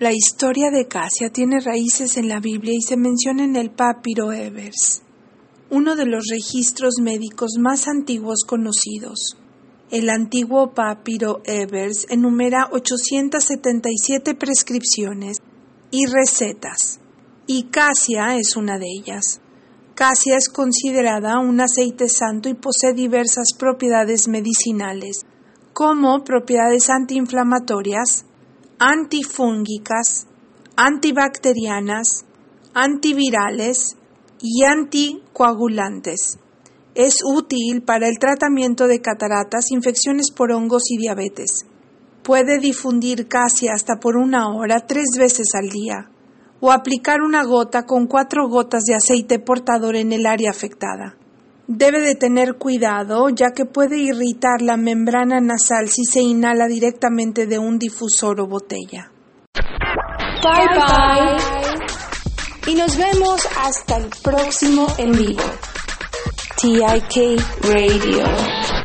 La historia de Casia tiene raíces en la Biblia y se menciona en el Papiro Evers, uno de los registros médicos más antiguos conocidos. El antiguo Papiro Evers enumera 877 prescripciones y recetas, y Casia es una de ellas. Casia es considerada un aceite santo y posee diversas propiedades medicinales, como propiedades antiinflamatorias, antifúngicas, antibacterianas, antivirales y anticoagulantes. Es útil para el tratamiento de cataratas, infecciones por hongos y diabetes. Puede difundir casi hasta por una hora tres veces al día o aplicar una gota con cuatro gotas de aceite portador en el área afectada. Debe de tener cuidado ya que puede irritar la membrana nasal si se inhala directamente de un difusor o botella. Bye bye. Y nos vemos hasta el próximo en vivo. TIK Radio.